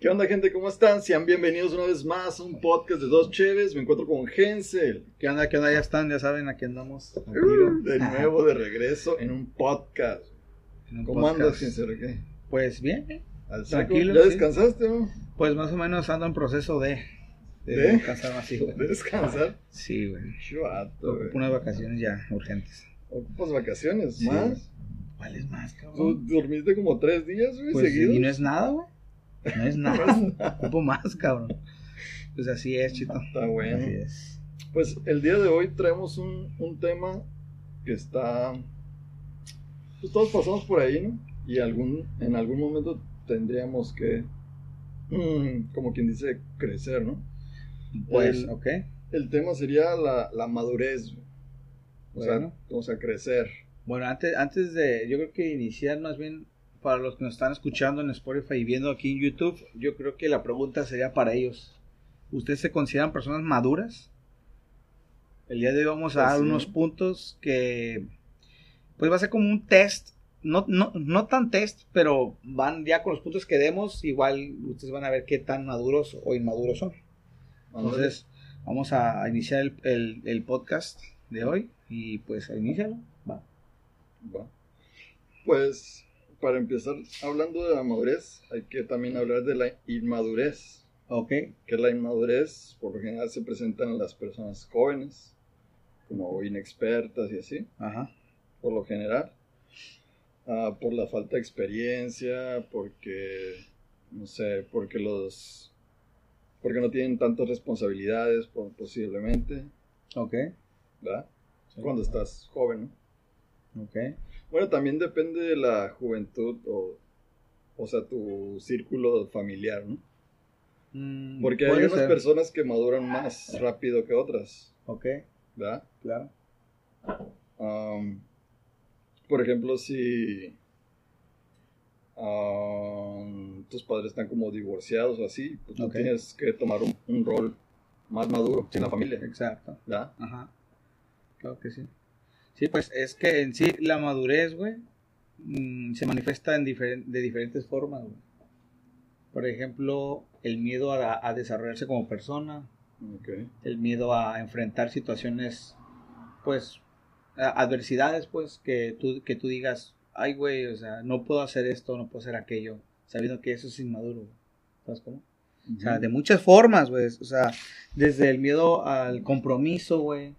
¿Qué onda, gente? ¿Cómo están? Sean bienvenidos una vez más a un podcast de Dos Cheves. Me encuentro con Hensel. ¿Qué onda? ¿Qué onda? Ya están, ya saben, aquí andamos. al Uh, tiro. de nuevo, de regreso en un podcast. En un ¿Cómo podcast. andas, Hensel? ¿Qué? Pues bien, ¿eh? ¿Al? Tranquilo, ¿Ya sí. descansaste, no? pues más o menos ando en proceso de, de, ¿De? descansar más, sí, güey. ¿De descansar? Sí, güey. Chuato, güey. Ocupo unas vacaciones ya urgentes. ¿Ocupas vacaciones Sí, más? ¿Cuál es más, Tú cabrón? dormiste como tres días, güey, Pues seguidos. y no es nada, güey. No es nada. Ocupo más, cabrón. Pues así es, chito. Está bueno. Así es. Pues el día de hoy traemos un, un tema que está. Pues todos pasamos por ahí, ¿no? Y algún, en algún momento tendríamos que, mm, como quien dice, crecer, ¿no? Pues, El- ok. El tema sería la, la madurez, o, sea, o sea, crecer. Bueno, antes, antes de, yo creo que iniciar más bien para los que nos están escuchando en Spotify y viendo aquí en YouTube, yo creo que la pregunta sería para ellos. ¿Ustedes se consideran personas maduras? El día de hoy vamos a Pues dar sí. unos puntos que, pues va a ser como un test, no, no, no tan test, pero van ya con los puntos que demos, igual ustedes van a ver qué tan maduros o inmaduros son. Entonces, vamos a iniciar el, el- el podcast de hoy y pues inicialo. Va. Va. Pues, para empezar hablando de la madurez, hay que también hablar de la inmadurez. Ok. que la inmadurez por lo general se presenta en las personas jóvenes, como inexpertas y así, Ajá. por lo general, Ah, por la falta de experiencia, porque, no sé, porque los, porque no tienen tantas responsabilidades po- posiblemente, Ok. ¿verdad? Cuando estás joven, ¿no? Ok. Bueno, también depende de la juventud o, o sea, tu círculo familiar, ¿no? Mm, Porque hay unas ser. personas que maduran más rápido que otras, Ok, ¿verdad? claro. Am, por ejemplo, si am, tus padres están como divorciados o así, pues tú tienes que tomar un, un rol más maduro en la familia, Exacto. ¿verdad? Ajá. Claro que sí. Sí, pues es que en sí la madurez, güey, mm, se manifiesta en diferen- de diferentes formas, güey. Por ejemplo, el miedo a, a desarrollarse como persona, el miedo a enfrentar situaciones, pues, adversidades, pues, que tú, que tú digas, ay, güey, o sea, no puedo hacer esto, no puedo hacer aquello, sabiendo que eso es inmaduro, güey. ¿Sabes cómo? O sea, de muchas formas, güey. O sea, desde el miedo al compromiso, güey.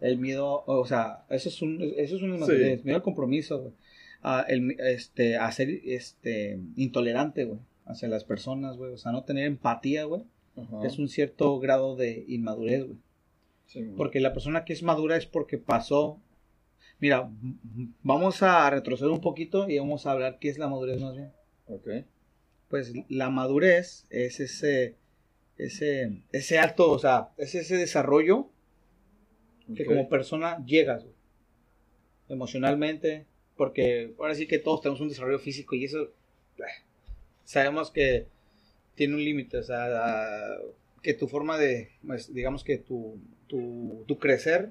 El miedo, o sea, eso es un, eso es una Sí. madurez, miedo al compromiso, güey. A, el, este, a ser, este, intolerante, güey, hacia las personas, güey. O sea, no tener empatía, güey. Ajá. Es un cierto grado de inmadurez, güey. Sí. Porque la persona que es madura es porque pasó. Mira, vamos a retroceder un poquito y vamos a hablar qué es la madurez más bien Ok. pues la madurez es ese, ese, ese alto, o sea, es ese desarrollo que como persona llegas, güey. emocionalmente, porque ahora sí que todos tenemos un desarrollo físico y eso, eh, sabemos que tiene un límite, o sea, que tu forma de, pues, digamos que tu, tu, tu crecer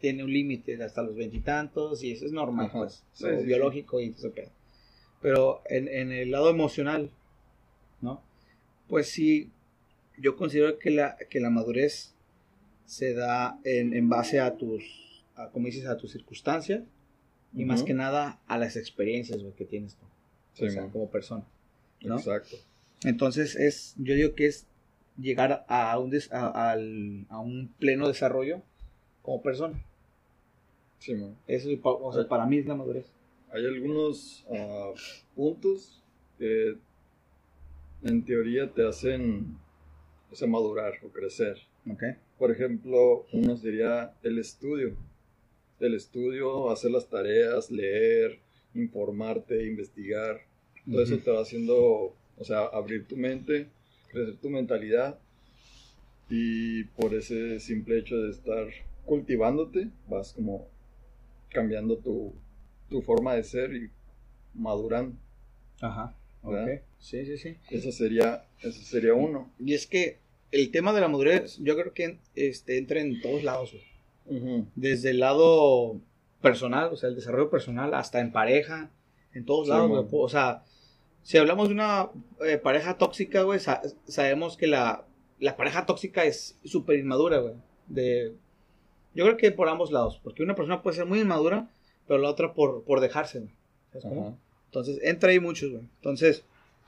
tiene un límite hasta los veintitantos y, eso es normal, Ajá. pues, biológico y pedo. Pero en, en el lado emocional, ¿no? Pues sí, yo considero que la, que la madurez se da en, en base a tus, a, como dices, a tus circunstancias y más que nada a las experiencias que tienes tú, Sí, o sea, mo. como persona. ¿no? Exacto. Entonces es, yo digo que es llegar a un, des- a, al- a un pleno desarrollo como persona. Sí. Eso es pa- o sea, para mí es la madurez. Hay algunos ah, puntos que en teoría te hacen o sea, madurar o crecer. ¿Ok? Por ejemplo, uno sería el estudio. El estudio, hacer las tareas, leer, informarte, investigar. Todo eso Ujú. te va haciendo, o sea, abrir tu mente, crecer tu mentalidad. Y por ese simple hecho de estar cultivándote, vas como cambiando tu, tu forma de ser y madurando. Ajá. Ok. ¿Verdad? Sí, sí, sí. Eso sería, eso sería uno. Y es que el tema de la madurez, yo creo que este, entra en todos lados, güey. Desde el lado personal, o sea, el desarrollo personal, hasta en pareja, en todos Sí, lados, güey. O sea, si hablamos de una eh, pareja tóxica, güey, sa- sabemos que la, la pareja tóxica es súper inmadura, güey. De, yo creo que por ambos lados, porque una persona puede ser muy inmadura, pero la otra por, por dejarse, güey. ¿Sabes cómo? Ajá. Entonces, entra ahí muchos, güey. Entonces,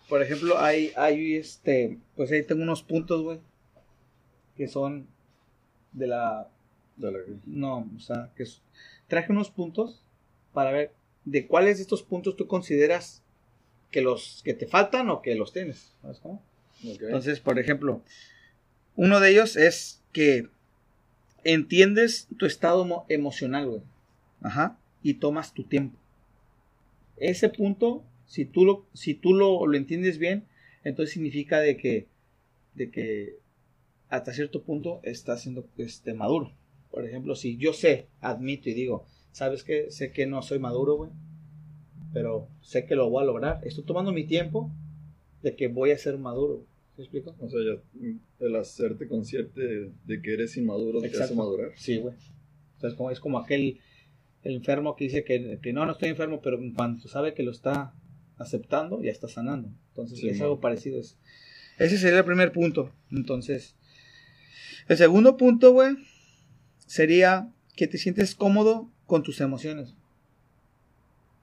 por ejemplo, hay, hay este, pues ahí tengo unos puntos, güey, que son de la, De la- no, o sea, que es- traje unos puntos para ver de cuáles de estos puntos tú consideras que los que te faltan o que los tienes. ¿Sabes cómo? Entonces, por ejemplo, uno de ellos es que entiendes tu estado emo- emocional, güey. Ajá. Y tomas tu tiempo. Ese punto, si tú lo, si tú lo, lo entiendes bien, entonces significa de que, de que hasta cierto punto estás siendo este, maduro. Por ejemplo, si yo sé, admito y digo, ¿sabes qué? Sé que no soy maduro, güey. Pero sé que lo voy a lograr. Estoy tomando mi tiempo de que voy a ser maduro. ¿Se explico? O sea, ya el hacerte consciente de, de que eres inmaduro te hace Exacto. madurar. Sí, güey. Entonces, como, es como aquel el enfermo que dice que, que no, no estoy enfermo, pero en cuanto sabe que lo está aceptando, ya está sanando. Entonces, Sí, es man. algo parecido. Es- Ese sería el primer punto. Entonces, el segundo punto, güey, sería que te sientes cómodo con tus emociones.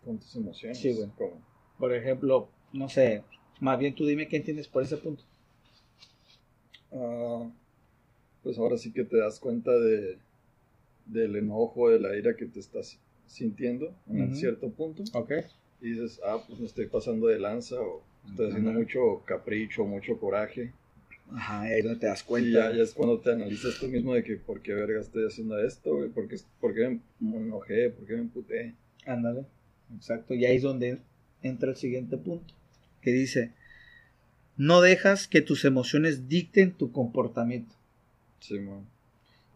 Con tus emociones. Sí, güey. Por ejemplo, no sé, más bien tú dime qué entiendes por ese punto. Ah, pues ahora sí que te das cuenta de del enojo, de la ira que te estás sintiendo en cierto punto Ok. y dices, ah, pues me estoy pasando de lanza o estoy haciendo mucho capricho, mucho coraje. Ajá, ahí es donde te das Y cuenta. ya, ya es cuando te analizas tú mismo de que por qué verga estoy haciendo esto, güey, por qué, por qué me enojé, por qué me emputé. Ándale, exacto. Y ahí es donde entra el siguiente punto, que dice, no dejas que tus emociones dicten tu comportamiento. Sí, man.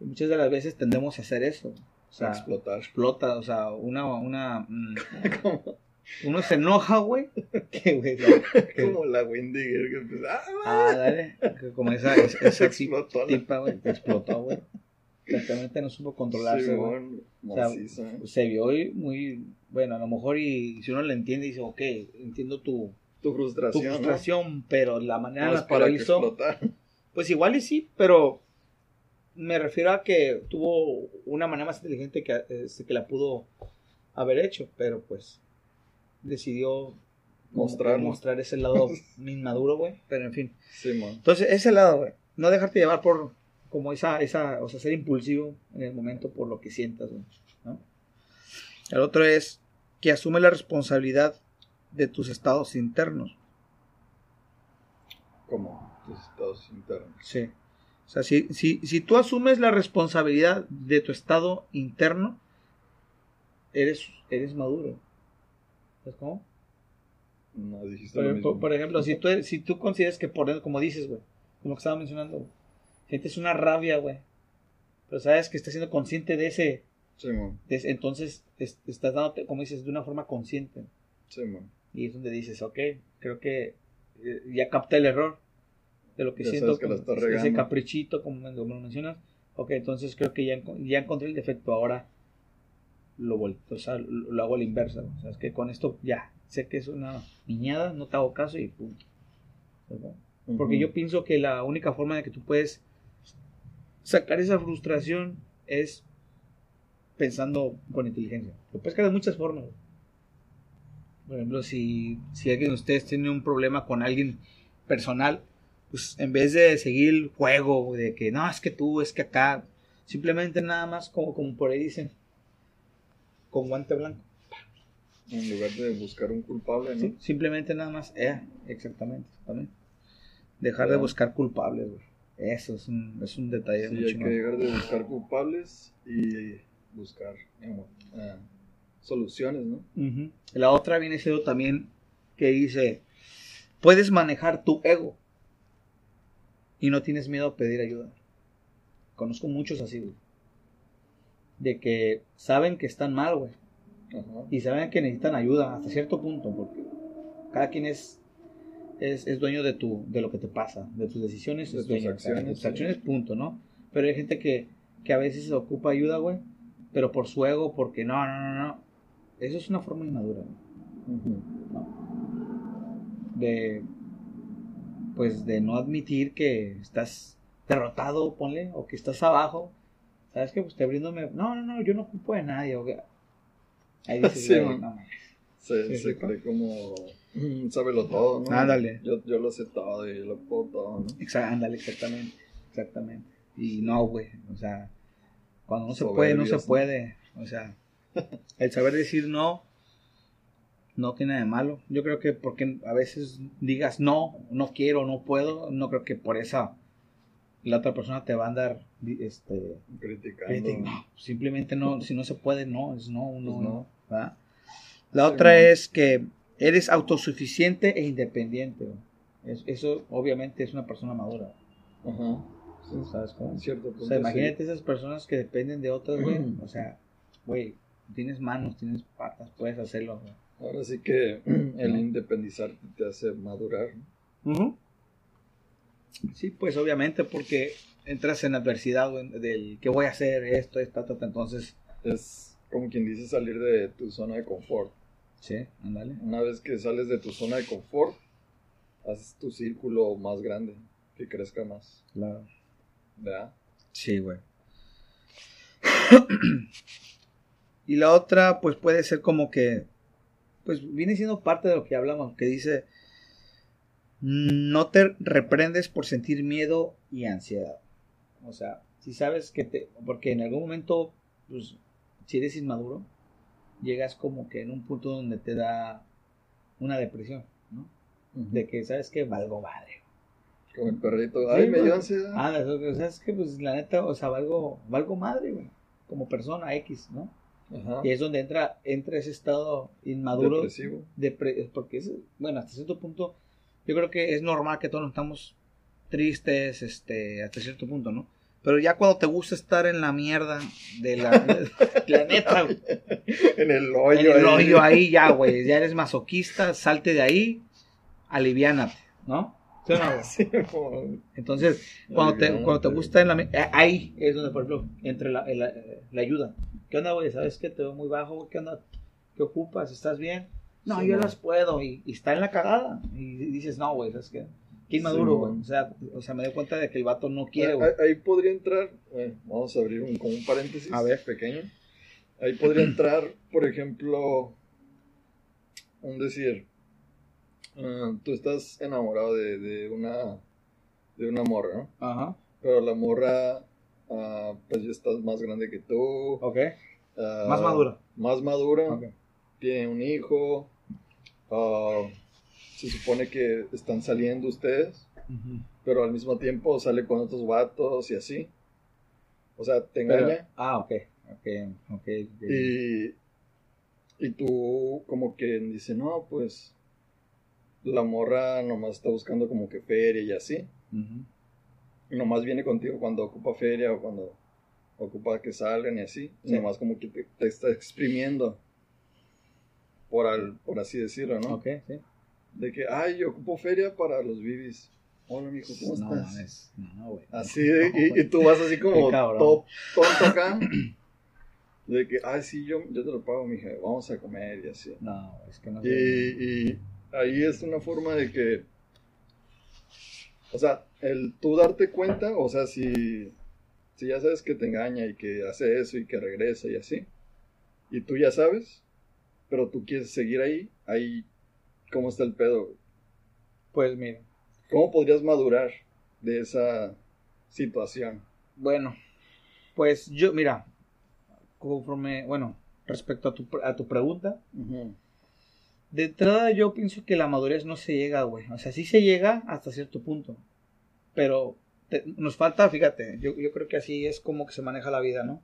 Y muchas de las veces tendemos a hacer eso. O sea, explotar. explota, o sea, una, una, mm, como, uno se enoja, güey. que, güey, la- que- como la Wendy que empieza, ah, ah, dale, como esa, explotó la tipa, güey, que explotó, güey. Exactamente no supo controlarse, güey. Simón, O sea, maciza. Se vio muy, bueno, a lo mejor y si uno le entiende, dice, ok, entiendo tu, tu tu frustración, pero la manera en No la que lo hizo, pues igual y sí, pero me refiero a que tuvo una manera más inteligente que, este, que la pudo haber hecho, pero pues decidió Mostrarlo. mostrar ese lado inmaduro, güey, pero en fin. Entonces, ese lado, güey, no dejarte llevar por como esa, esa, o sea, ser impulsivo en el momento por lo que sientas, güey, ¿no? El otro es que asume la responsabilidad de tus estados internos. Como tus estados internos. Sí. O sea, si, si, si tú asumes la responsabilidad de tu estado interno, eres, eres maduro. ¿Sabes cómo? No dijiste Por, lo por- mismo. por ejemplo, si tú, si tú consideras que por dentro, como dices, güey, como que estaba mencionando, sientes una rabia, güey, pero sabes que estás siendo consciente de ese, de ese- entonces es- estás dándote, como dices, de una forma consciente. Simón. Y es donde dices, ok, creo que eh, ya capté el error de lo que Ya siento, sabes que la como estás ese caprichito, como, me- como lo mencionas. Ok, entonces creo que ya, ya encontré el defecto, ahora lo, o sea, lo, hago a la inversa. O sea, es que con esto ya, sé que es una niñada, no te hago caso y punto. ¿Verdad? Porque yo pienso que la única forma de que tú puedes sacar esa frustración es pensando con inteligencia. Lo puedes sacar de muchas formas. Por ejemplo, si, si alguien de ustedes tiene un problema con alguien personal, pues en vez de seguir el juego de que no, es que tú, es que acá, simplemente nada más como, como por ahí dicen, con guante blanco. En lugar de buscar un culpable, ¿no? Sí, simplemente nada más, eh, exactamente, también. Dejar de buscar culpables, güey. Eso es un, es un detalle Sí, hay que dejar de buscar culpables y buscar ah, soluciones, ¿no? La otra viene siendo también que dice, puedes manejar tu ego y no tienes miedo a pedir ayuda. Conozco muchos así, güey. De que saben que están mal, güey. Ajá. Y saben que necesitan ayuda hasta cierto punto, porque cada quien es, es, es dueño de, tu, de lo que te pasa, de tus decisiones, De tus dueño, acciones, de tus sí. acciones, punto, ¿no? Pero hay gente que, que a veces ocupa ayuda, güey, pero por su ego, porque no, no, no, no. Eso es una forma inmadura, güey. Ujú. de, pues, de no admitir que estás derrotado, ponle, o que estás abajo. ¿Sabes qué? Pues te brindo... No, no, no, yo no ocupo de nadie. o que- Ahí dices, Sí, no mames. Se, cree como. mm, Sábelo todo, ¿no? Ándale. Yo, yo lo sé todo y yo lo puedo todo, ¿no? Ándale, exactamente. Exactamente. Y no, güey. O sea, cuando no se puede, no se puede. O sea, el saber decir no no tiene de malo. Yo creo que porque a veces digas no, no quiero, no puedo, no creo que por esa la otra persona te va a andar este Criticando. simplemente no, si no se puede, no, es no, no, Pues no. ¿verdad? La otra es que eres autosuficiente e independiente. Es- eso obviamente es una persona madura. Ajá. Sí, ¿Sabes cómo? en cierto punto. O sea, sí. imagínate esas personas que dependen de otras, güey. O sea, güey, tienes manos, tienes patas, puedes hacerlo. güey. Ahora sí que el independizarte te hace madurar. ¿no? Sí, pues obviamente porque entras en adversidad del que voy a hacer esto, esta, ta, ta, entonces, Es como quien dice salir de tu zona de confort. sí, ándale. Una vez que sales de tu zona de confort, haces tu círculo más grande, que crezca más. Claro. ¿Verdad? Sí, güey. y la otra, pues puede ser como que, pues viene siendo parte de lo que hablamos, que dice, no te reprendes por sentir miedo y ansiedad. O sea, si sabes que te, porque en algún momento, pues, si eres inmaduro, llegas como que en un punto donde te da una depresión, ¿no? De que sabes que valgo madre. Como el perrito. Ay, Sí, me dio ansiedad. Ah, eso, o sea, es que pues la neta, o sea, valgo, valgo madre, güey, como persona X, ¿no? Ajá. Y es donde entra, entra ese estado inmaduro, Depresivo. depre- porque es, bueno, hasta cierto punto, yo creo que es normal que todos nos estamos tristes, este, hasta cierto punto, ¿no? Pero ya cuando te gusta estar en la mierda de la, la neta, güey, en el en hoyo. el ahí. hoyo ahí ya, güey, ya eres masoquista, salte de ahí, aliviánate, ¿no? ¿Sí o no, güey? Sí, como- Entonces, cuando te, cuando te gusta en la... eh, Ahí es donde, por ejemplo, entre la, la, la ayuda. ¿Qué onda, güey? ¿Sabes que te veo muy bajo? güey? ¿Qué onda? ¿Qué ocupas? ¿Estás bien? No, Sí, yo man. las puedo. Y, y está en la cagada. Y dices, no, güey, ¿sabes qué? Qué inmaduro, Sí, güey. o, sea, o sea, me doy cuenta de que el vato no quiere, ahí, güey. ahí podría entrar, bueno, vamos a abrir un, como un paréntesis A ver. pequeño. Ahí podría entrar, por ejemplo, un decir, ah, tú estás enamorado de, de una de una morra, ¿no? Ajá. Pero la morra, ah, pues ya estás más grande que tú. Ok. ah, Más madura. Más madura. Tiene un hijo. Ah, se supone que están saliendo ustedes. Pero al mismo tiempo sale con otros vatos y así. O sea, te Pero- engaña ah, ok. Ok, ok. y, y tú como que dice, no, pues la morra nomás está buscando como que feria y así. Y nomás viene contigo cuando ocupa feria o cuando ocupa que salgan y así. Sí. Nomás como que te, te está exprimiendo. Por, al, por así decirlo, ¿no? Ok, sí. De que, ay, yo ocupo feria para los bibis. Hola, mijo, ¿cómo No, estás? mames. No, güey. Así, de- No, y, güey. y tú vas así como todo tonto acá. De que, ay, sí, yo, yo te lo pago, mija, vamos a comer y así. No, es que no Y, y ahí es una forma de que, o sea, el tú darte cuenta, o sea, si, si ya sabes que te engaña y que hace eso y que regresa y así, y tú ya sabes, pero tú quieres seguir ahí, ahí, ¿cómo está el pedo? güey? Pues mira. ¿Cómo podrías madurar de esa situación? Bueno, pues yo, mira, conforme, bueno, respecto a tu, a tu pregunta, de entrada yo pienso que la madurez no se llega, güey. O sea, sí se llega hasta cierto punto, pero te- nos falta, fíjate, yo, yo creo que así es como que se maneja la vida, ¿no?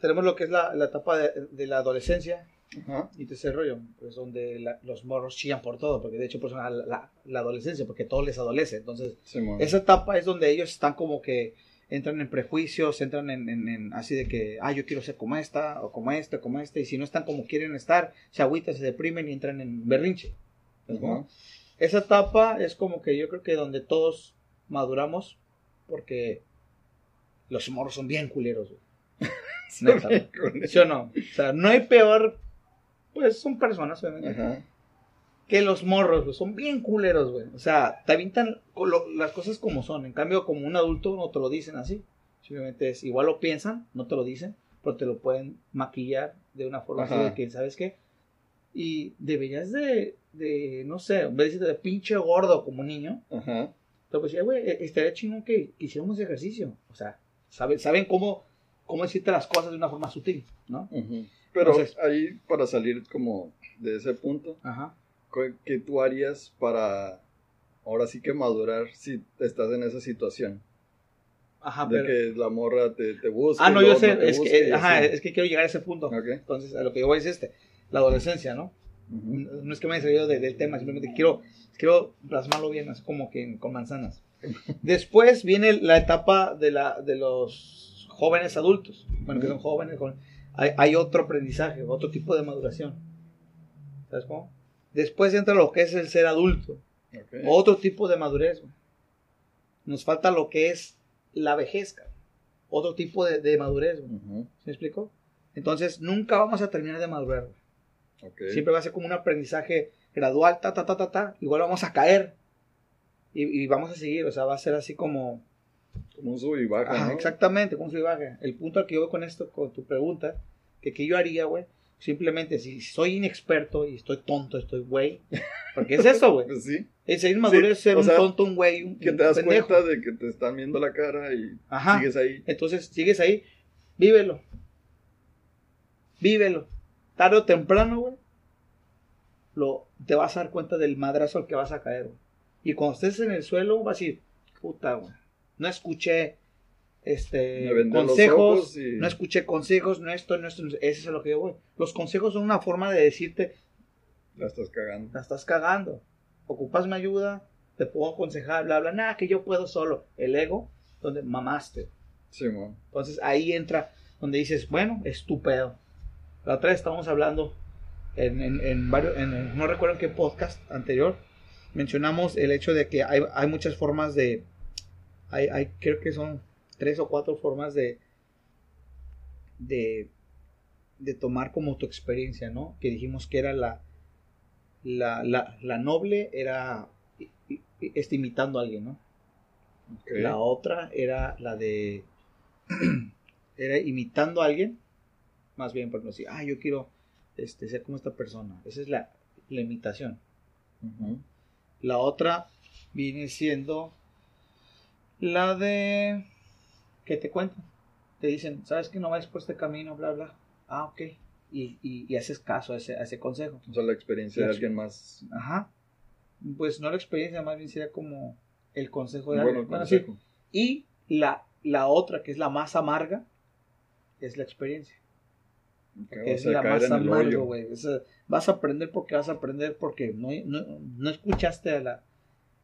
Tenemos lo que es la, la etapa de, de la adolescencia Ajá. y de ese rollo, pues donde la- los morros chillan por todo, porque de hecho pues la, la- la adolescencia, porque todo les adolece, entonces esa etapa es donde ellos están como que entran en prejuicios, entran en, en- en así de que, ah, yo quiero ser como esta, o como este, como este, y si no están como quieren estar, se agüitan, se deprimen y entran en berrinche. Ajá. Esa etapa es como que yo creo que donde todos maduramos, porque los morros son bien culeros, güey. Neta, güey. ¿Sí o no? O sea, no hay peor, pues son personas, obviamente. Ajá. que los morros, güey, son bien culeros, güey. O sea, te avientan lo- las cosas como son. En cambio, como un adulto no te lo dicen así. Simplemente es, igual lo piensan, no te lo dicen, pero te lo pueden maquillar de una forma así Ajá. de que, ¿sabes qué? Y deberías de, de no sé, en vez de decirte de pinche gordo como niño, Ajá. te decir, güey, eh, estaría chingón que, hiciéramos ejercicio. O sea, saben, saben cómo, cómo decirte las cosas de una forma sutil, ¿no? Pero Entonces- ahí, para salir como de ese punto, Ajá. ¿qué- ¿qué tú harías para ahora sí que madurar si estás en esa situación? Ajá, de pero... que la morra te, te busca. Ah, no, yo sé, es que, ajá, es que quiero llegar a ese punto. Entonces, a lo que yo voy es este, la adolescencia, ¿no? No es que me haya salido de- del tema, simplemente quiero, quiero plasmarlo bien, así como que con manzanas. Después viene la etapa de, la, de los jóvenes adultos. Bueno, que son jóvenes, con- hay, hay otro aprendizaje, otro tipo de maduración. ¿Sabes cómo? Después entra lo que es el ser adulto, Ok. otro tipo de madurez. güey. Nos falta lo que es la vejez, otro tipo de, de madurez. güey. Ujú. ¿Sí me explico? Entonces, nunca vamos a terminar de madurar. Siempre va a ser como un aprendizaje gradual, ta, ta, ta, ta, ta. Igual vamos a caer. Y, y vamos a seguir, o sea, va a ser así como... Como un sub y baja, Ajá, ¿no? exactamente, como sube y baja. El punto al que yo voy con esto, con tu pregunta, que qué yo haría, güey, simplemente si soy inexperto y estoy tonto, estoy güey. Porque es eso, güey. Pues sí. Es ser inmaduro Sí, es ser o un sea, tonto, un güey, un, Que un te das pendejo. cuenta de que te están viendo la cara y Ajá. sigues ahí. Entonces, sigues ahí, vívelo. Vívelo. Tarde o temprano, güey, lo, te vas a dar cuenta del madrazo al que vas a caer, güey. Y cuando estés en el suelo, vas a decir, puta, güey, no escuché este consejos, y- no escuché consejos, no esto, no esto, no- ese es a lo que yo voy. Los consejos son una forma de decirte, La estás cagando. la estás cagando, ocupas mi ayuda, te puedo aconsejar, bla, bla, nada, que yo puedo solo. El ego, donde mamaste. Sí, man. Entonces ahí entra donde dices, bueno, estúpido. La otra vez estábamos hablando en, en, en varios, en, en- no recuerdo en qué podcast anterior, mencionamos el hecho de que hay, hay muchas formas de, hay, hay, creo que son tres o cuatro formas de, de, de tomar como tu experiencia, ¿no? Que dijimos que era la, la, la, la noble, era este, imitando a alguien, ¿no? La otra era la de. era imitando a alguien. Más bien, por decir, ah, yo quiero este, ser como esta persona. Esa es la, la imitación. La otra viene siendo la de. que te cuentan. Te dicen, ¿sabes que no vayas por este camino? Bla, bla. Ah, ok. Y, y, y haces caso a ese, a ese consejo. O sea, la experiencia de alguien más. Ajá. Pues no la experiencia, más bien sería como el consejo de Bueno, alguien. Bueno, sí. Y la, la otra, que es la más amarga, es la experiencia. Que es la más amarga, güey. Vas a aprender porque vas a aprender porque no, no, no escuchaste a la,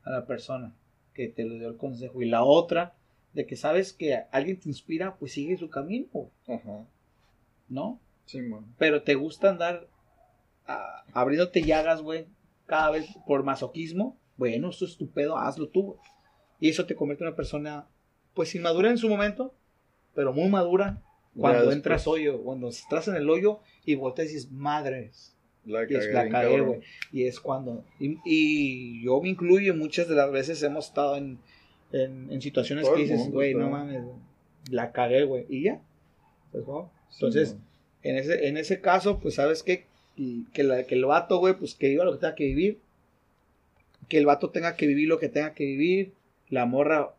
a la persona que te lo dio el consejo. Y la otra, de que sabes que alguien te inspira, pues sigue su camino, Ajá. ¿no? Sí, man. Pero te gusta andar ah, abriéndote llagas, güey, cada vez por masoquismo. Bueno, eso es tu pedo, hazlo tú. Y eso te convierte en una persona, pues inmadura en su momento, pero muy madura cuando Ya entras hoyo, cuando estás en el hoyo y volteas y dices, madres, La y es cagué la cagué, güey. Y es cuando, y, y yo me incluyo, muchas de las veces hemos estado en, en, en situaciones Todo que dices, güey, no mames, la cagué, güey, y ya. ¿Sabes cómo? Sí, Entonces, en ese, en ese caso, pues sabes qué? Y que, la- que el vato, güey, pues que viva lo que tenga que vivir. Que el vato tenga que vivir lo que tenga que vivir. La morra,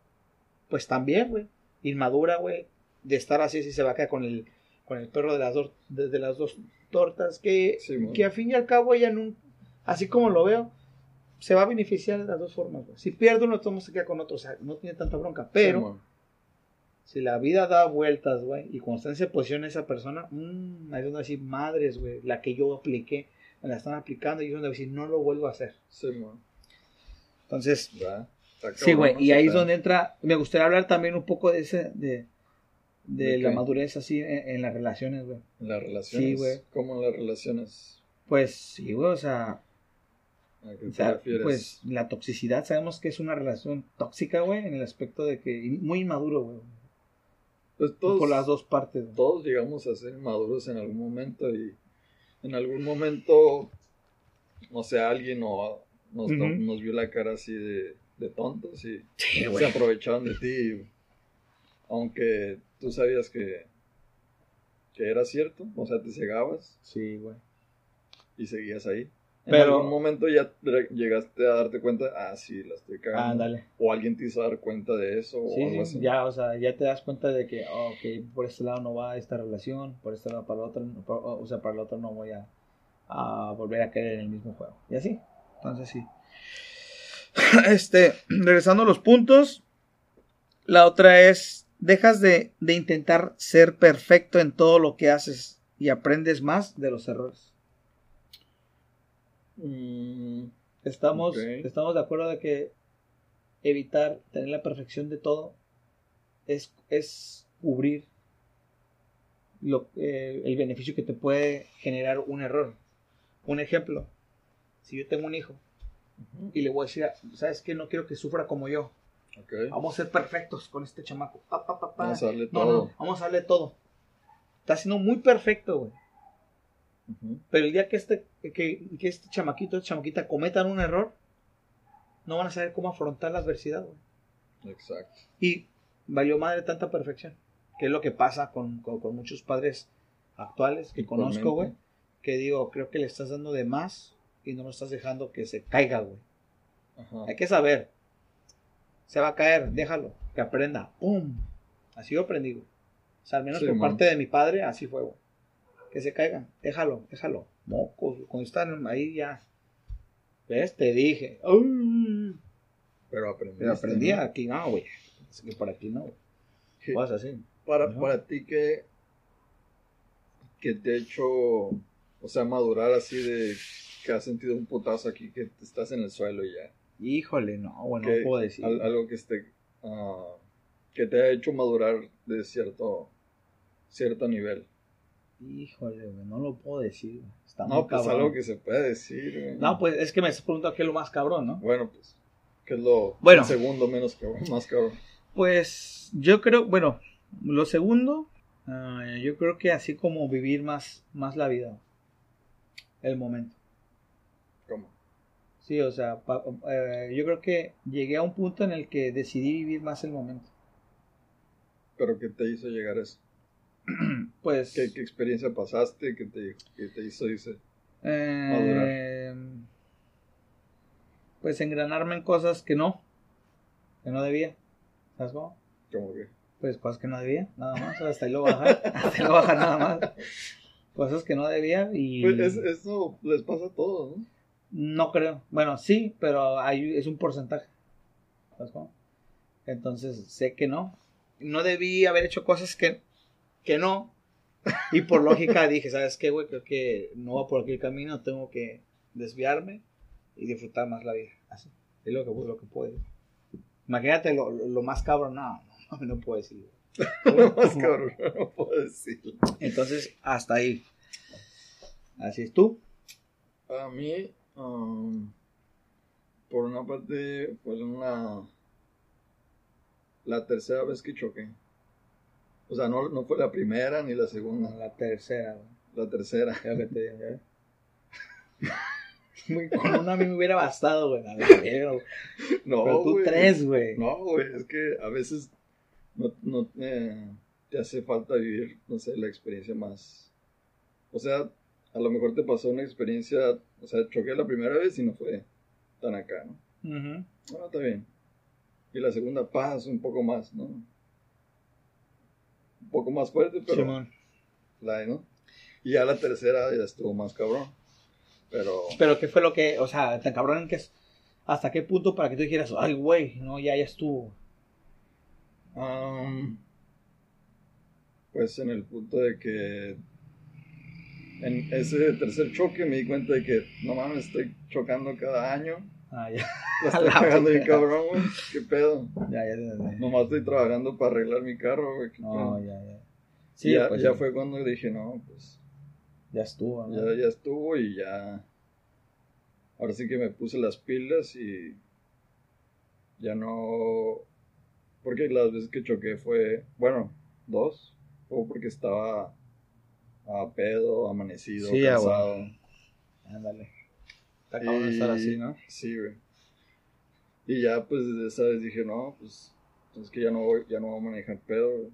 pues también, güey. Inmadura, güey. De estar así, si se va a quedar con el, con el perro de las dos, de, de las dos tortas. Que, Sí, que a fin y al cabo ella no, así como lo veo, se va a beneficiar de las dos formas, güey. Si pierde uno, todos se queda con otro. O sea, no tiene tanta bronca. Pero, Sí, si la vida da vueltas, güey, y cuando está en esa posición esa persona, mmm, ahí es donde va a decir, madres, güey, la que yo apliqué, me la están aplicando, y es donde va a decir, no lo vuelvo a hacer. Sí. Entonces, sí, güey, y ahí es donde entra, me gustaría hablar también un poco de ese, de, de, ¿De la madurez así en, en las relaciones, güey. En las relaciones. Sí, güey. ¿Cómo en las relaciones? Pues sí, güey, o sea, ¿A qué o te sea, refieres? pues la toxicidad, sabemos que es una relación tóxica, güey, en el aspecto de que, muy inmaduro, güey, Pues todos, por las dos partes, güey. todos llegamos a ser maduros en algún momento y en algún momento no sé, alguien o nos, nos vio la cara así de, de tontos y Sí, se aprovecharon de ti. Aunque tú sabías que, que era cierto, o sea, te cegabas Sí, güey. y seguías ahí. Pero- en algún momento ya llegaste a darte cuenta, ah, sí, la estoy cagando. Ándale. O alguien te hizo dar cuenta de eso o algo Sí, así. sí, ya, o sea, ya te das cuenta de que, oh, ok, por este lado no va esta relación, por este lado para el otro, por- o sea, para el otro no voy a, a volver a caer en el mismo juego. Y así, entonces sí. Este, regresando a los puntos, la otra es, dejas de, de intentar ser perfecto en todo lo que haces y aprendes más de los errores. Mm, Estamos, estamos de acuerdo de que evitar tener la perfección de todo es, es cubrir lo, eh, el beneficio que te puede generar un error. Un ejemplo, si yo tengo un hijo y le voy a decir, ¿sabes qué? No quiero que sufra como yo. Ok. Vamos a ser perfectos con este chamaco. Pa, pa, pa. Vamos a darle No, todo. no, vamos a darle todo. Está siendo muy perfecto, güey. Ujú. Pero el día que este, que, que este chamaquito, esta chamaquita cometan un error, no van a saber cómo afrontar la adversidad, güey. Exacto. Y valió madre tanta perfección. Que es lo que pasa con, con- con muchos padres actuales que conozco, güey. Que digo, creo que le estás dando de más y no lo estás dejando que se caiga, güey. Hay que saber. Se va a caer, déjalo, que aprenda. ¡Pum! Así yo aprendí, güey. O sea, al menos Sí, por man. parte de mi padre, así fue, güey. Que se caigan, déjalo, déjalo. Mocos, cuando están ahí ya. ¿Ves? Te dije. ¡Uy! Pero aprendí. Pero aprendí aquí, no, güey. Es que por aquí no, güey. Vas así. Para, para ti, ¿qué, qué te ha hecho, o sea, madurar así de que has sentido un putazo aquí, que estás en el suelo y ya? Híjole, no, bueno, Que- no puedo decir. al- algo que esté, ah, que te ha hecho madurar de cierto, cierto nivel. Híjole, güey, no lo puedo decir. Está No, pues cabrón. algo que se puede decir. güey. No, pues es que me estás preguntando qué es lo más cabrón, ¿no? Bueno, pues, ¿qué es lo Bueno. el segundo menos cabrón, más cabrón? Pues yo creo, bueno, lo segundo, ah, yo creo que así como vivir más, más la vida, el momento. ¿Cómo? Sí, o sea, pa- eh, yo creo que llegué a un punto en el que decidí vivir más el momento. ¿Pero qué te hizo llegar a eso? Pues, ¿Qué, qué experiencia pasaste? ¿Qué te, qué te hizo, dice? eh, pues engranarme en cosas que no, que no debía. ¿Sabes cómo? Como que, Pues cosas que no debía, nada más, hasta ahí lo bajar, hasta ahí lo bajar nada más. Cosas que no debía y... pues es- eso les pasa a todos, ¿no? No creo. Bueno, sí, pero hay, es un porcentaje. ¿Sabes cómo? Entonces, sé que no. No debí haber hecho cosas que, que no. Y por lógica dije, ¿sabes qué, güey? Creo que no va por aquí el camino, tengo que desviarme y disfrutar más la vida. Así. Es lo que, lo que puedo decir. Imagínate lo, lo- lo más cabrón. No, no, no puedo decir. Lo más cabrón, no puedo decirlo. Entonces, hasta ahí. Así es tú. A mí, um, por una parte, fue una. La tercera vez que choqué. O sea, no, no fue la primera ni la segunda, La tercera, güey. la tercera. Creo que te digo. Muy- Con una a mí me hubiera bastado, güey. güey. No, Pero tú tres, güey. No, güey, es que a veces no, no eh, te hace falta vivir, no sé, la experiencia más. O sea, a lo mejor te pasó una experiencia, o sea, choqué la primera vez y no fue tan acá, ¿no? Ujú. Bueno, está bien. Y la segunda pasa un poco más, ¿no? Un poco más fuerte, pero Simón. la ¿no? Y ya la tercera ya estuvo más cabrón. Pero Pero ¿qué fue lo que, o sea, tan cabrón en que es, hasta qué punto para que tú dijeras, ay, güey, no, ya, ya estuvo. Pues en el punto de que en ese tercer choque me di cuenta de que no mames, estoy chocando cada año. Ah, ya, La estoy la cagando bien cabrón, güey. ¿Qué pedo? ya, ya, ya, ya. Nomás estoy trabajando para arreglar mi carro, güey. ¿Qué No, ya, ya. Sí, ya, pues, ya fue cuando dije, no, pues Ya estuvo, ¿no? ya, ya estuvo y ya. Ahora sí que me puse las pilas y ya no. Porque las veces que choqué fue, bueno, dos. O porque estaba a pedo, amanecido, Sí, cansado. Ándale. Está cabrón Y- estar así, ¿no? Sí, güey. Y ya, pues, desde esa vez dije, no, pues, es que ya no voy, ya no voy a manejar pedo. güey.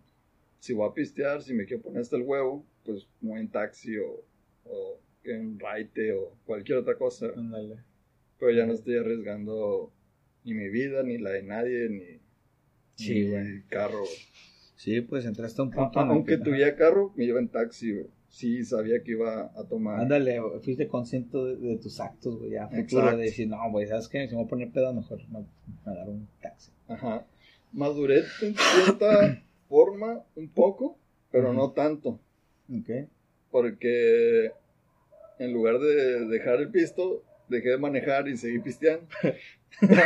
Si voy a pistear, si me quiero poner hasta el huevo, pues, voy en taxi o, o en raite o cualquier otra cosa. Ándale. Pero ya no estoy arriesgando ni mi vida, ni la de nadie, ni, Sí, ni güey. el carro, güey. Sí, pues entraste a un punto. el Aunque que- tuviera carro, me iba en taxi, güey. Sí, sabía que iba a tomar. Ándale, fuiste consciente de, de tus actos, güey. Ya, futuro, de decir, no, güey, ¿sabes qué? Si me voy a poner pedo, mejor me, me agarro un taxi. Ajá. Maduré en cierta forma, un poco, pero no tanto. Ok. Porque en lugar de dejar el pisto, dejé de manejar y seguí pisteando.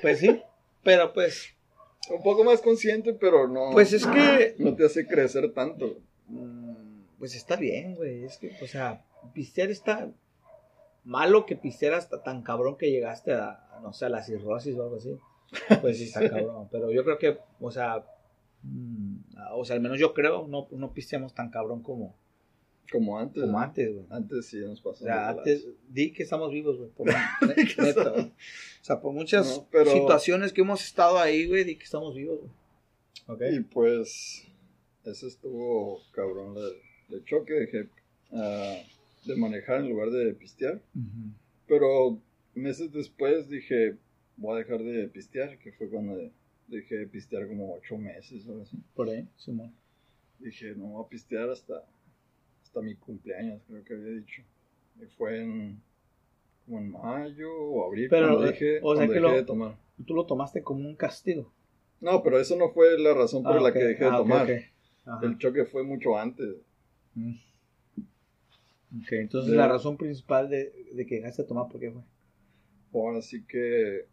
Pues sí, pero pues, Un poco más consciente, pero no, pues es que, no te hace crecer tanto. mm, pues está bien, güey. Es que, o sea, pistear está malo que pistear hasta tan cabrón que llegaste a, no sé, a la cirrosis o algo así. Pues sí está cabrón. Pero yo creo que, o sea, mm, o sea, al menos yo creo, no, no pisteamos tan cabrón como, Como antes. como antes, güey. Antes sí nos pasó. O sea, antes di que estamos vivos, güey. neta. O sea, por muchas No, pero- situaciones que hemos estado ahí, güey, di que estamos vivos, güey. Ok. Y pues, eso estuvo cabrón del, del choque. Dejé ah, de manejar en lugar de pistear. Ujú. Pero meses después dije, voy a dejar de pistear, que fue cuando dejé de pistear como ocho meses o así. Por ahí, Simón. Dije, no voy a pistear hasta, hasta mi cumpleaños, creo que había dicho. Y fue en, como en mayo o abril Pero, cuando eh, dejé, o sea cuando que dejé lo- de tomar. Tú lo tomaste como un castigo. No, pero eso no fue la razón por Ah, la que dejé de Ah, tomar. El choque fue mucho antes. Mm. Ok, entonces la razón principal de, de que dejaste de tomar, ¿por qué fue? Ahora sí que,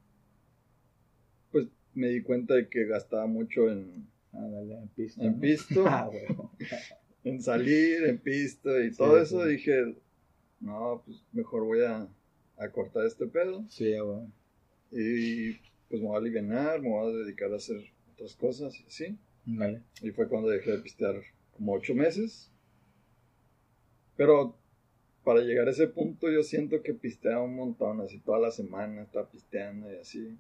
pues me di cuenta de que gastaba mucho en, Ah, dale, en pisto. en ¿no? pisto. Ah, en salir, en pista y Sí, todo eso, sí. dije, no, pues mejor voy a, a cortar este pedo Sí, y pues me voy a aliviar, me voy a dedicar a hacer otras cosas y así. Vale. Y fue cuando dejé de pistear como ocho meses. Pero para llegar a ese punto yo siento que pisteaba un montón, así toda la semana estaba pisteando y así.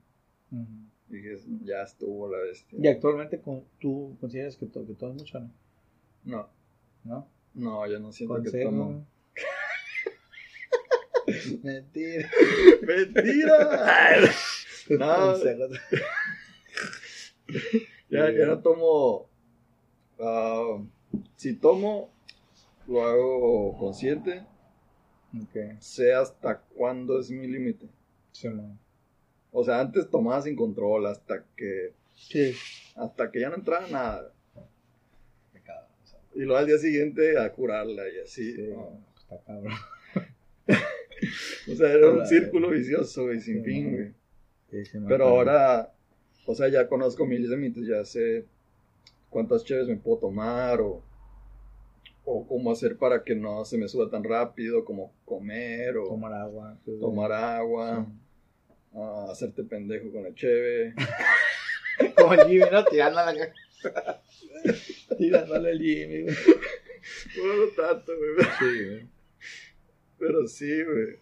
Ujú. Dije, ya estuvo la bestia. ¿Y actualmente con- tú consideras que, to que tomas mucho, no? No, ¿No? no, yo no siento que tomo. Mentira. ¡Mentira! No. Ya, ya no tomo. ah, si tomo, lo hago consciente. Ok. Sé hasta cuándo es mi límite. Sí. O sea, antes tomaba sin control hasta que Sí. hasta que ya no entraba nada. Pecado. o sea, Y luego al día siguiente a curarla y así. Sí, ¿no? está cabrón. O sea, era un círculo vicioso, güey, sin fin, güey. Pero ahora, o sea, ya conozco mis límites, ya sé cuántas chaves me puedo tomar o, o cómo hacer para que no se me suba tan rápido, como comer o Tomar agua. pues, tomar agua, Sí. hacerte pendejo con el cheve. Como el Jimmy, ¿no? Tirando a la. Tirándole al Jimmy, güey. Bueno, no tanto, güey. Sí, güey. Pero sí, güey.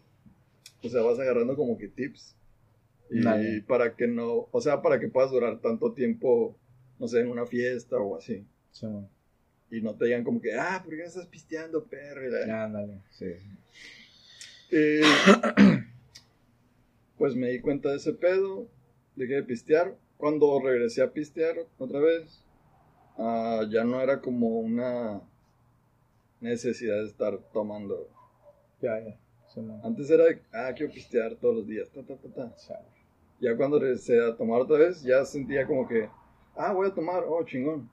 O sea, vas agarrando como que tips. Y Dale. para que no, o sea, para que puedas durar tanto tiempo, no sé, en una fiesta o así. Sí. Y no te digan como que, ah, ¿por qué no estás pisteando, perro? Ándale, sí. Eh, pues me di cuenta de ese pedo, dejé de pistear. Cuando regresé a pistear otra vez, ah, ya no era como una necesidad de estar tomando. Ya, ya. Sí. Antes era, ah, quiero pistear todos los días, ta, ta, ta. Ya cuando regresé a tomar otra vez, ya sentía como que, ah, voy a tomar, oh, chingón.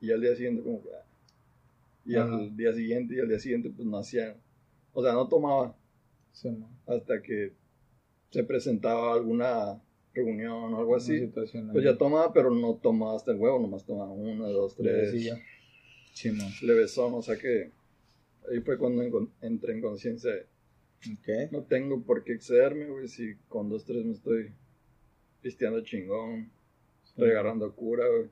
Y al día siguiente como que, ah. Y Ajá. al día siguiente y al día siguiente pues no hacía, o sea, no tomaba Sí, hasta que se presentaba alguna reunión o algo así. Pues ahí. ya tomaba, pero no tomaba hasta el huevo, nomás tomaba uno, dos, tres. Sí, ya. Sí, man. Levesón, o sea que ahí fue cuando entré en conciencia de, Ok. no tengo por qué excederme, güey, si con dos, tres me estoy pisteando chingón, estoy agarrando cura, güey,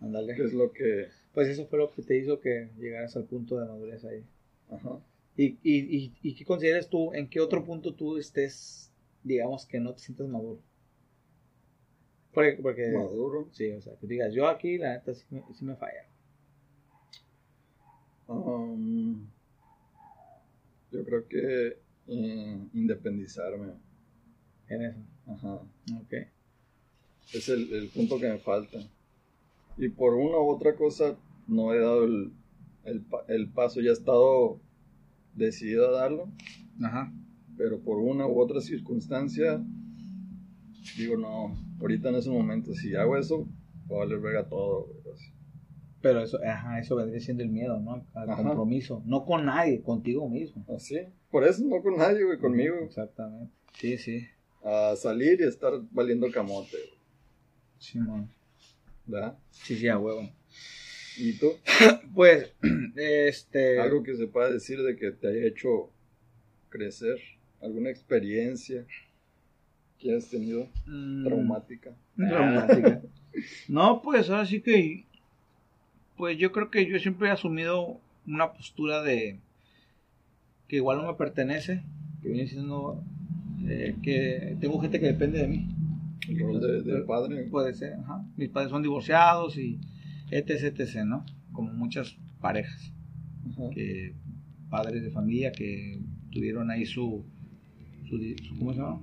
Ándale. que es lo que, Pues eso fue lo que te hizo que llegaras al punto de madurez ahí. ajá, ¿Y, y, y, y qué consideras tú? ¿En qué otro punto tú estés, digamos, que no te sientas maduro? Porque, porque Maduro. sí, o sea, que digas, yo aquí la neta sí me, sí me falla. Um, yo creo que eh, independizarme. En eso. Ajá. Ok. Es el, el punto que me falta. Y por una u otra cosa no he dado el, el, el paso. Ya he estado decidido a darlo. Ajá. Pero por una u otra circunstancia, digo, no, ahorita en ese momento, si hago eso, va a valer verga todo. güey, así. Pero eso, ajá, eso vendría siendo el miedo, ¿no? Al Ajá. compromiso. No con nadie, contigo mismo. Así. Por eso no con nadie, güey, conmigo. Exactamente. Sí, sí. A salir y estar valiendo camote, güey, Sí, man. ¿Verdad? Sí, sí, a huevo. ¿Y tú? Pues, este. Algo que se pueda decir de que te haya hecho crecer, alguna experiencia que has tenido mm, traumática. Traumática. No, pues ahora sí que. Pues yo creo que yo siempre he asumido una postura de. que igual no me pertenece. Que viene siendo. eh, que tengo gente que depende de mí. El rol de, de padre. Puede ser, ajá. Mis padres son divorciados y etc, etc, ¿no? Como muchas parejas. Ajá. que padres de familia que tuvieron ahí su, su, ¿cómo se llama?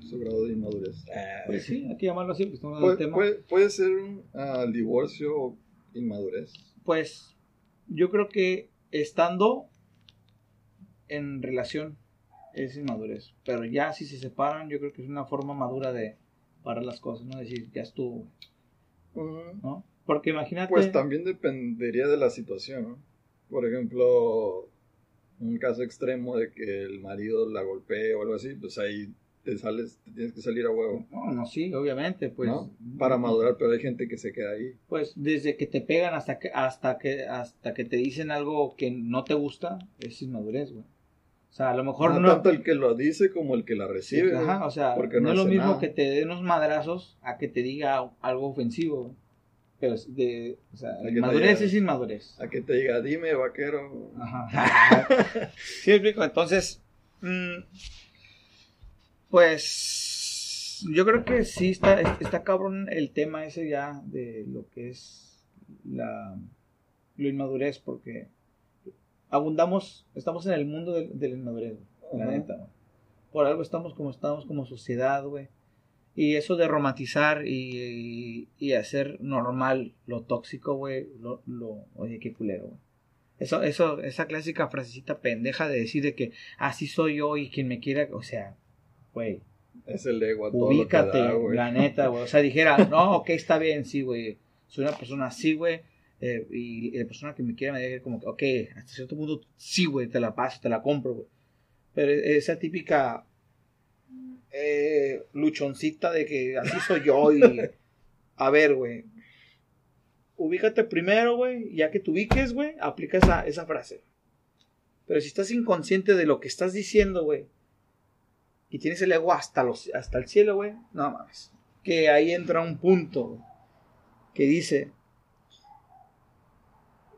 Su grado de inmadurez. Pues sí, hay que llamarlo así, porque estamos hablando Puede, del tema. puede, puede ser un ah, divorcio o inmadurez. Pues yo creo que estando en relación es inmadurez, pero ya si se separan, yo creo que es una forma madura de parar las cosas, ¿no? Decir, ya estuvo, ¿no? Porque imagínate, Pues también dependería de la situación, ¿no? Por ejemplo, un caso extremo de que el marido la golpee o algo así, pues ahí te sales, te tienes que salir a huevo, no, no, sí, obviamente, pues, ¿no? Para madurar, pero hay gente que se queda ahí. pues desde que te pegan hasta que hasta que hasta que te dicen algo que no te gusta, es inmadurez, güey. O sea, a lo mejor no, no, tanto el que lo dice como el que la Sí, recibe. ajá, o sea, porque no, no es lo mismo nada. que te dé unos madrazos a que te diga algo ofensivo. Pero de, o sea, diga- es inmadurez. A que te diga, dime, vaquero. Ajá. sí, explico. Entonces, mm, pues, yo creo que sí está, está cabrón el tema ese ya de lo que es la, la inmadurez, porque abundamos, estamos en el mundo de, de la inmadurez, la neta. Por algo estamos como estamos como sociedad, güey. Y eso de romantizar y, y hacer normal lo tóxico, güey, lo, lo, oye, qué culero, güey. Eso, eso, esa clásica frasecita pendeja de decir de que así soy yo y quien me quiera, o sea, güey, Es el ego a todo lo que ubícate, da, güey. la neta, güey. O sea, dijera, no, ok, está bien, sí, güey. Soy una persona así, güey. Eh, y la persona que me quiera me deje como que, ok, hasta cierto punto, sí, güey, te la paso, te la compro, güey. Pero esa típica eh, luchoncita de que así soy yo y... A ver, güey. Ubícate primero, güey. Ya que te ubiques, güey, aplica esa, esa frase. Pero si estás inconsciente de lo que estás diciendo, güey, y tienes el ego hasta, los, hasta el cielo, güey, no mames. Que ahí entra un punto güey, que dice,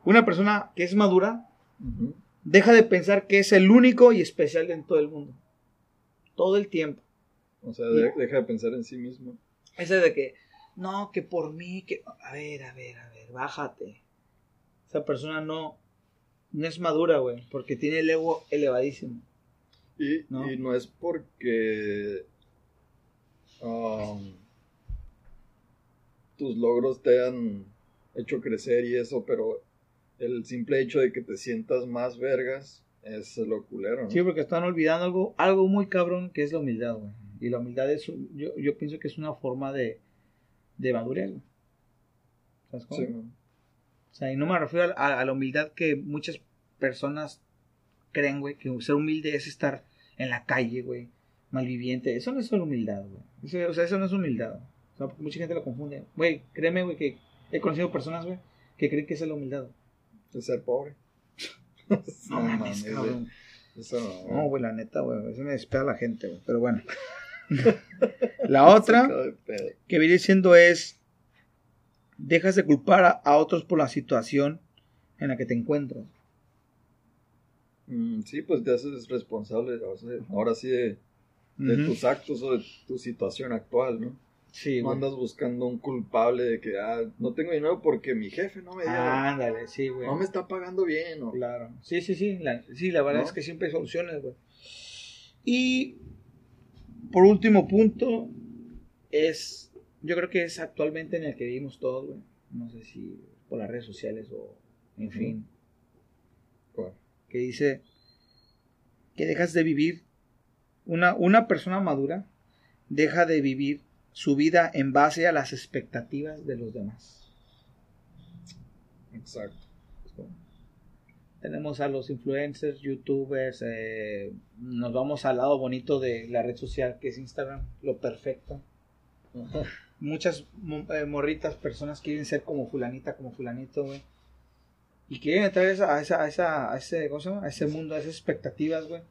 una persona que es madura deja de pensar que es el único y especial en todo el mundo. Todo el tiempo. O sea, de- deja de pensar en sí mismo. Ese de que, no, que por mí, que... A ver, a ver, a ver, bájate. Esa persona no, no es madura, güey, porque tiene el ego elevadísimo. Y ¿No? no, y no es porque um, tus logros te han hecho crecer y eso, pero el simple hecho de que te sientas más vergas es lo culero, ¿no? Sí, porque están olvidando algo, algo muy cabrón que es la humildad, güey. Y la humildad es, yo, yo pienso que es una forma de, de madurez, güey. ¿Sabes cómo? Sí. O sea, y no me refiero a, a la humildad que muchas personas creen, güey, que ser humilde es estar en la calle, güey, malviviente. Eso no es solo humildad, güey. Eso, o sea, eso no es humildad. O sea, porque mucha gente lo confunde. Güey, créeme, güey, que he conocido personas, güey, que creen que es la humildad. güey. De ser pobre. No mames, cabrón. Eso no, No, güey, la neta, güey, eso me despega la gente, güey. Pero bueno. la otra que viene diciendo es, dejas de culpar a, a otros por la situación en la que te encuentras. Mm, sí, pues te haces responsable, ahora sí, de, tus actos o de tu situación actual, ¿no? Sí, No andas buscando un culpable de que, ah, no tengo dinero porque mi jefe no me dio, Ándale, sí, güey. no me está pagando bien, o... Claro. Sí, sí, sí. La, sí, la verdad ¿No? es que siempre hay soluciones, güey. Y por último punto, es. Yo creo que es actualmente en el que vivimos todos, güey. No sé si por las redes sociales o. En fin. ¿Cuál? Que dice que dejas de vivir. Una, una persona madura deja de vivir su vida en base a las expectativas de los demás. Exacto. Tenemos a los influencers, youtubers, eh, nos vamos al lado bonito de la red social que es Instagram, lo perfecto. Muchas eh, morritas, personas quieren ser como fulanita, como fulanito, güey. Y quieren entrar a, esa, a, esa, a, esa- a ese, ¿cómo se llama? a ese mundo, a esas expectativas, güey.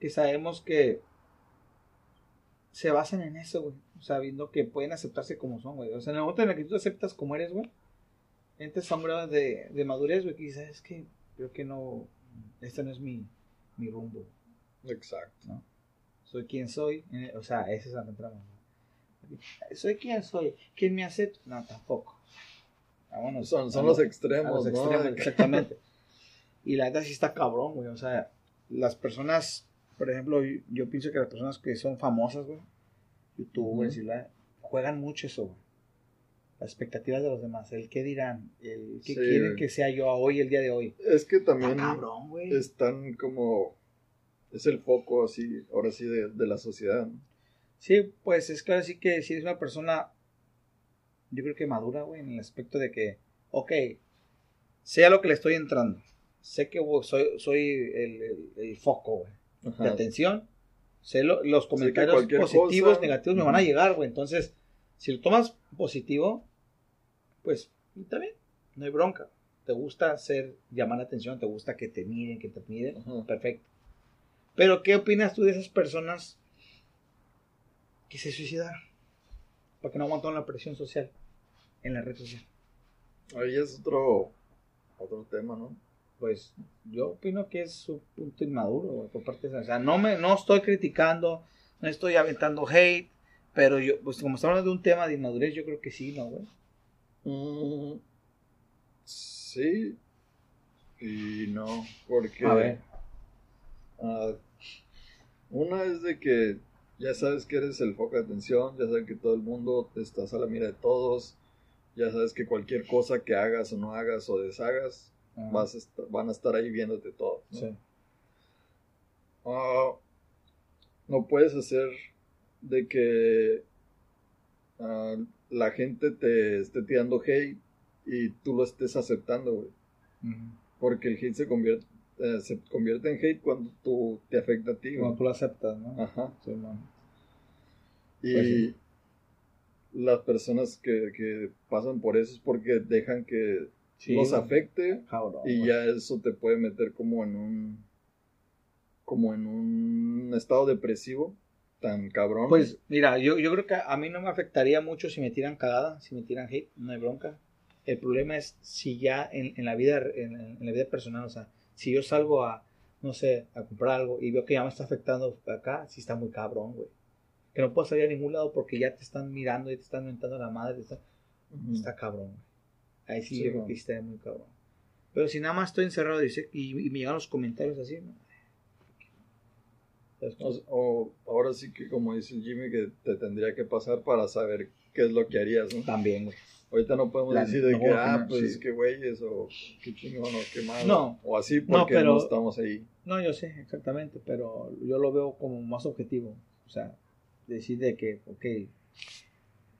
Que sabemos que se basan en eso, güey. Sabiendo que pueden aceptarse como son, güey. O sea, en el momento en el que tú te aceptas como eres, güey, entras a un grado de, de madurez, güey, que dices, es que creo que no, este no es mi, mi rumbo. Exacto. Soy quien soy, o sea, esa es la entrada. Soy quien soy, quien me acepta, no, tampoco. Vámonos, Son, son los lo- extremos, los ¿no? extremos, exactamente. Y la neta sí está cabrón, güey. O sea, las personas, por ejemplo, yo, yo pienso que las personas que son famosas, güey, youtubers Ujú. y la, juegan mucho eso, güey. Las expectativas de los demás, el qué dirán, el qué Sí, quieren güey. que sea yo hoy, el día de hoy. Es que también cabrón, güey. están como... Es el foco así, ahora sí, de, de la sociedad. ¿no? Sí, pues es claro, sí que si eres una persona, yo creo que madura, güey, en el aspecto de que, ok, sé a lo que le estoy entrando, sé que güey, soy, soy el, el- el foco, güey, de atención, sé lo- los comentarios positivos, cosa- negativos me van a llegar, güey, entonces, si lo tomas positivo, pues, está bien, no hay bronca, te gusta ser, llamar la atención, te gusta que te miren, que te miren, Ajá. perfecto. Pero, ¿qué opinas tú de esas personas que se suicidaron? Porque no aguantaron la presión social en la red social. Ahí es otro, otro tema, ¿no? Pues yo opino que es un punto inmaduro güey, por parte de O sea, no, me, no estoy criticando, no estoy aventando hate, pero yo, pues como estamos hablando de un tema de inmadurez, yo creo que sí, ¿no, güey? Mm, sí y no, porque A ver. ah, una es de que ya sabes que eres el foco de atención, ya sabes que todo el mundo estás a la mira de todos, ya sabes que cualquier cosa que hagas o no hagas o deshagas, Ajá. vas a estar- van a estar ahí viéndote todos. ¿no? Sí. Ah, no puedes hacer de que ah, la gente te esté tirando hate y tú lo estés aceptando, güey. Porque el hate se convierte, eh, se convierte en hate cuando tú te afecta a ti. Cuando tú lo aceptas, ¿no? Ajá. Sí, man. Y Pues sí. las personas que, que pasan por eso es porque dejan que Sí, afecte Cabrón, y güey. ya eso te puede meter como en un como en un estado depresivo tan cabrón. Pues mira, yo, yo creo que a mí no me afectaría mucho si me tiran cagada, si me tiran hate, no hay bronca. El problema es si ya en, en la vida en, en la vida personal, o sea, si yo salgo a, no sé, a comprar algo y veo que ya me está afectando acá, sí está muy cabrón, güey. Que no puedo salir a ningún lado porque ya te están mirando y te están mentando la madre, te están- Ujú. está cabrón, güey. Ahí sí, Sí, yo creo no. que está muy cabrón. Pero si nada más estoy encerrado y, y, y me llegan los comentarios así, ¿no? O, o ahora sí que como dice el Jimmy que te tendría que pasar para saber qué es lo que harías, ¿no? También, güey. Ahorita no podemos La- decir de no, que, no, ah, no, pues sí. qué güeyes o qué chingón o qué malo. No. O así No, porque no, pero- estamos ahí. No, yo sé, exactamente, pero yo lo veo como más objetivo. O sea, decir de que, ok,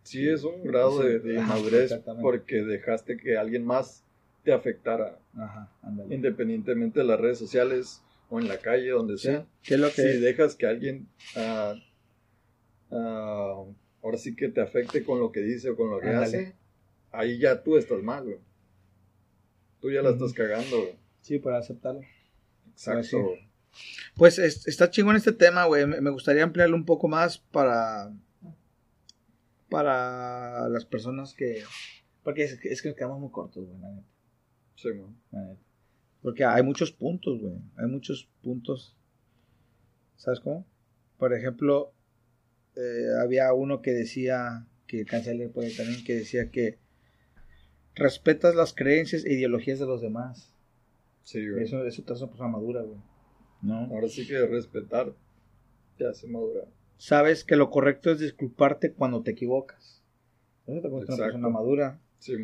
Sí, es un grado de, de inmadurez porque dejaste que alguien más te afectara, ajá, independientemente de las redes sociales o en la calle, donde Sí, sea. ¿Qué es lo que Si dejas que alguien ah, ah, ahora sí que te afecte con lo que dice o con lo que Ándale. hace, ahí ya tú estás mal, güey. Tú ya la estás cagando, güey. Sí, para aceptarlo. Exacto. Pues sí. Pues es- está chingón este tema, güey. Me gustaría ampliarlo un poco más para para las personas que porque es, que- es que nos quedamos muy cortos, güey, la neta, Sí, la neta. Porque hay muchos puntos, güey. Hay muchos puntos. ¿Sabes cómo? Por ejemplo, eh, había uno que decía, que cancele por ahí también, que decía que respetas las creencias e ideologías de los demás. Sí, güey. Eso, eso te hace una persona madura, güey. ¿No? Ahora sí que respetar te hace madurar. Sabes que lo correcto es disculparte cuando te equivocas. Eso te una persona madura. Sí.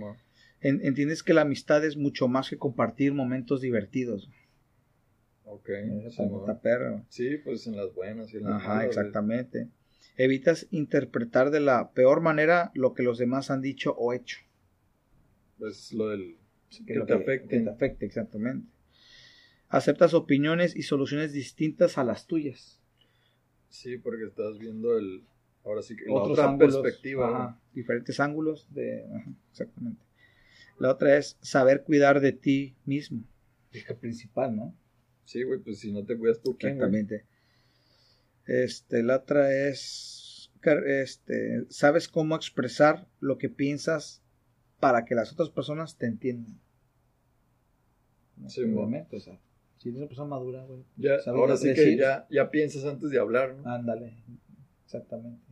En- entiendes que la amistad es mucho más que compartir momentos divertidos. Ok. Sí, perro. Sí, pues en las buenas y en las Ajá, malas. exactamente. Evitas interpretar de la peor manera lo que los demás han dicho o hecho. Pues lo del... Que lo te afecte. que te afecte, exactamente. Aceptas opiniones y soluciones distintas a las tuyas. Sí, porque estás viendo el... Ahora sí que la otra ángulos, perspectiva. ajá, ¿no? diferentes ángulos de, ajá, exactamente. La otra es saber cuidar de ti mismo. Es que principal, ¿no? Sí, güey, pues si no te cuidas tú, ¿quién, güey? Exactamente. Este, la otra es, este, sabes cómo expresar lo que piensas para que las otras personas te entiendan. Sí, mo. Obviamente, o sea, si eres una persona madura, güey. Ya, ahora sí que ya, ya piensas antes de hablar, ¿no? Ándale, exactamente.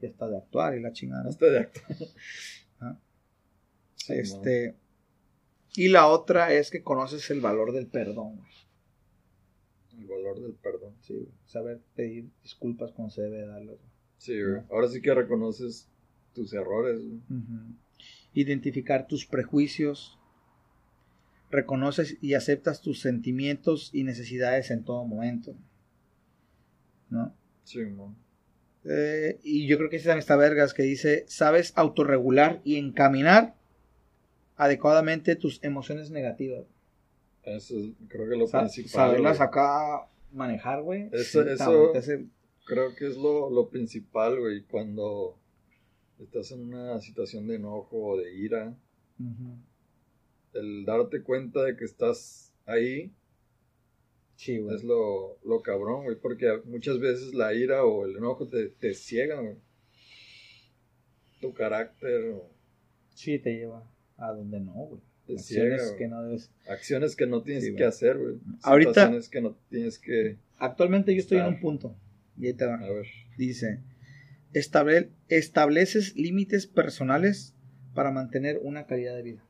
Ya está de actuar y la chingada. Hasta de. Sí, mo. este, y la otra es que conoces el valor del perdón, güey. El valor del perdón. Sí, güey. saber pedir disculpas cuando se debe darlas. Sí, güey. No. Ahora sí que reconoces tus errores, güey. Identificar tus prejuicios. Reconoces y aceptas tus sentimientos y necesidades en todo momento. ¿No? Sí. Eh, y yo creo que también está vergas que dice, sabes autorregular y encaminar adecuadamente tus emociones negativas. Eso es, creo que lo Sa- principal. saberlas güey. acá manejar, güey. Eso- sí, eso- cabrón, te hace- Creo que es lo, lo principal, güey. Cuando estás en una situación de enojo o de ira. El darte cuenta de que estás ahí Sí, güey. es lo, lo cabrón, güey. Porque muchas veces la ira o el enojo te, te ciegan, güey. Tu carácter, o Sí, te lleva a donde no, güey. te Acciones ciega, güey. que no debes. Acciones que no tienes Sí, que güey. hacer, güey. Ahorita- que no tienes que... Actualmente yo estoy en un punto. Y ahí te va. A ver. Dice, estable- estableces límites personales para mantener una calidad de vida.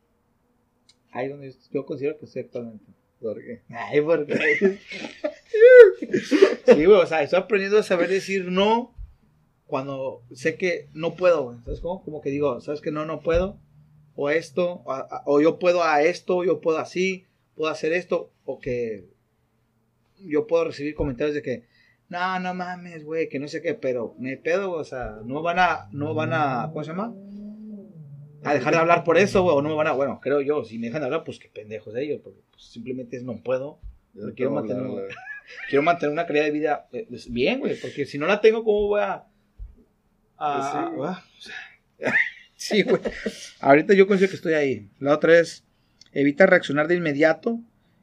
Ahí donde yo considero que estoy actualmente. ¿por qué? Ay, porque... sí, güey, o sea, estoy aprendiendo a saber decir no cuando sé que no puedo, güey. ¿Sabes cómo? Como que digo, ¿sabes que no, no puedo? O esto, o, o yo puedo a esto, yo puedo así, puedo hacer esto, o que yo puedo recibir comentarios de que, no, no mames, güey, que no sé qué, pero me pedo, o sea, no van a, no van a, ¿cómo se llama? A dejar de hablar por eso, güey, o no me van a, bueno, creo yo, si me dejan de hablar, pues qué pendejos ellos, porque pues, simplemente es no puedo, quiero mantener- quiero mantener una calidad de vida eh, pues, bien, güey, porque si no la tengo, ¿cómo voy a...? a- Pues sí, güey. ah, sí, güey. Ahorita yo considero que estoy ahí. La otra es, evita reaccionar de inmediato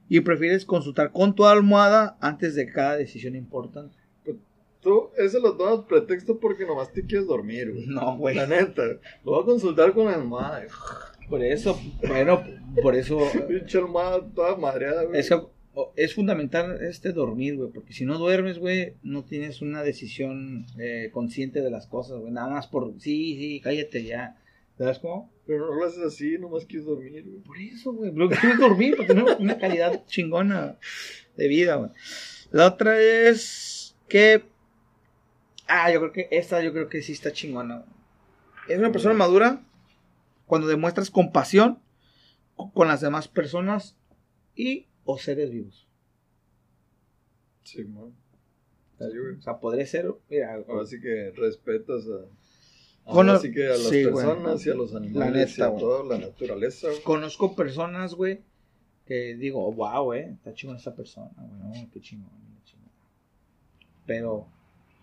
y prefieres consultar con tu almohada antes de cada decisión importante. Tú, eso lo tomas pretexto porque nomás te quieres dormir, güey. No, güey. La neta. Lo voy a consultar con la almohada. Por eso, bueno, por eso Pinche almohada toda madreada, güey. es, que, o- es fundamental este dormir, güey, porque si no duermes, güey, no tienes una decisión eh, consciente de las cosas, güey, nada más por, sí, sí, cállate ya. ¿Sabes cómo? Pero no lo haces así, nomás quieres dormir, güey. Por eso, güey, lo que quiero es dormir, para tener una calidad chingona de vida, güey. La otra es que, ah, yo creo que esta, yo creo que sí está chingona. güey. Es una persona madura cuando demuestras compasión con las demás personas y o seres vivos. Sí, man. Güey. O sea, podría ser, mira, Ahora sí que respetas a. Con- Ahora sí que a las sí, güey. personas y a los animales neta, y a güey. toda la naturaleza, güey. conozco personas, güey, que digo, wow, eh, está chingón esta persona, güey, no, qué chingón, qué chingón. Pero